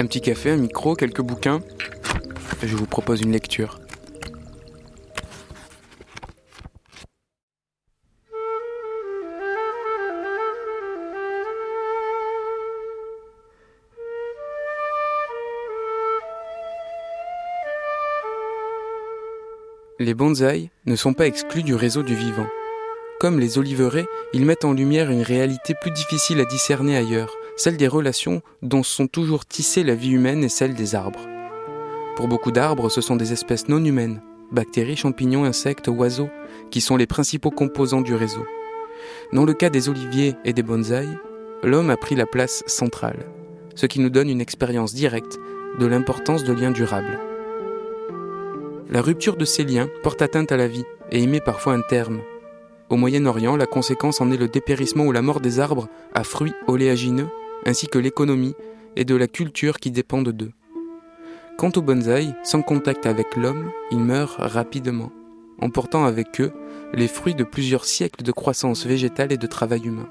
Un petit café, un micro, quelques bouquins. Je vous propose une lecture. Les bonsaïs ne sont pas exclus du réseau du vivant. Comme les oliveraies, ils mettent en lumière une réalité plus difficile à discerner ailleurs, celle des relations dont sont toujours tissées la vie humaine et celle des arbres. Pour beaucoup d'arbres, ce sont des espèces non humaines, bactéries, champignons, insectes, oiseaux, qui sont les principaux composants du réseau. Dans le cas des oliviers et des bonsaïs, l'homme a pris la place centrale, ce qui nous donne une expérience directe de l'importance de liens durables. La rupture de ces liens porte atteinte à la vie et y met parfois un terme. Au Moyen-Orient, la conséquence en est le dépérissement ou la mort des arbres à fruits oléagineux, ainsi que l'économie et de la culture qui dépendent d'eux. Quant aux bonsaïs, sans contact avec l'homme, ils meurent rapidement, emportant avec eux les fruits de plusieurs siècles de croissance végétale et de travail humain.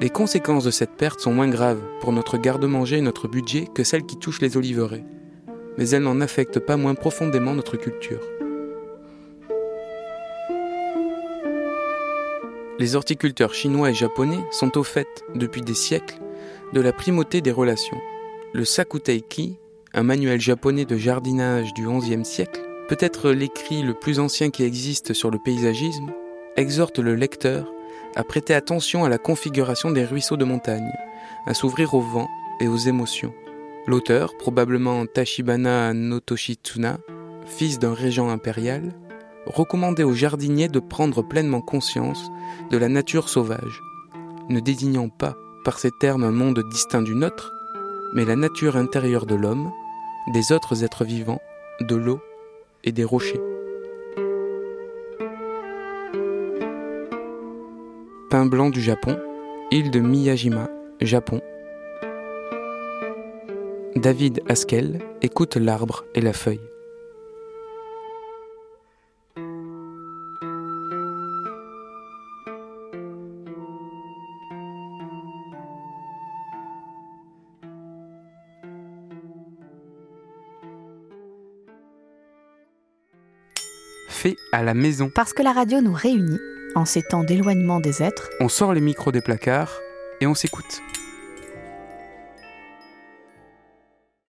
Les conséquences de cette perte sont moins graves pour notre garde-manger et notre budget que celles qui touchent les oliveraies mais elle n'en affecte pas moins profondément notre culture. Les horticulteurs chinois et japonais sont au fait, depuis des siècles, de la primauté des relations. Le Sakuteiki, un manuel japonais de jardinage du XIe siècle, peut-être l'écrit le plus ancien qui existe sur le paysagisme, exhorte le lecteur à prêter attention à la configuration des ruisseaux de montagne, à s'ouvrir au vent et aux émotions. L'auteur, probablement Tachibana no Toshitsuna, fils d'un régent impérial, recommandait aux jardiniers de prendre pleinement conscience de la nature sauvage, ne désignant pas par ces termes un monde distinct du nôtre, mais la nature intérieure de l'homme, des autres êtres vivants, de l'eau et des rochers. Pain blanc du Japon, île de Miyajima, Japon, David Haskell écoute l'arbre et la feuille. À la maison. Parce que la radio nous réunit, en ces temps d'éloignement des êtres, On sort les micros des placards et on s'écoute.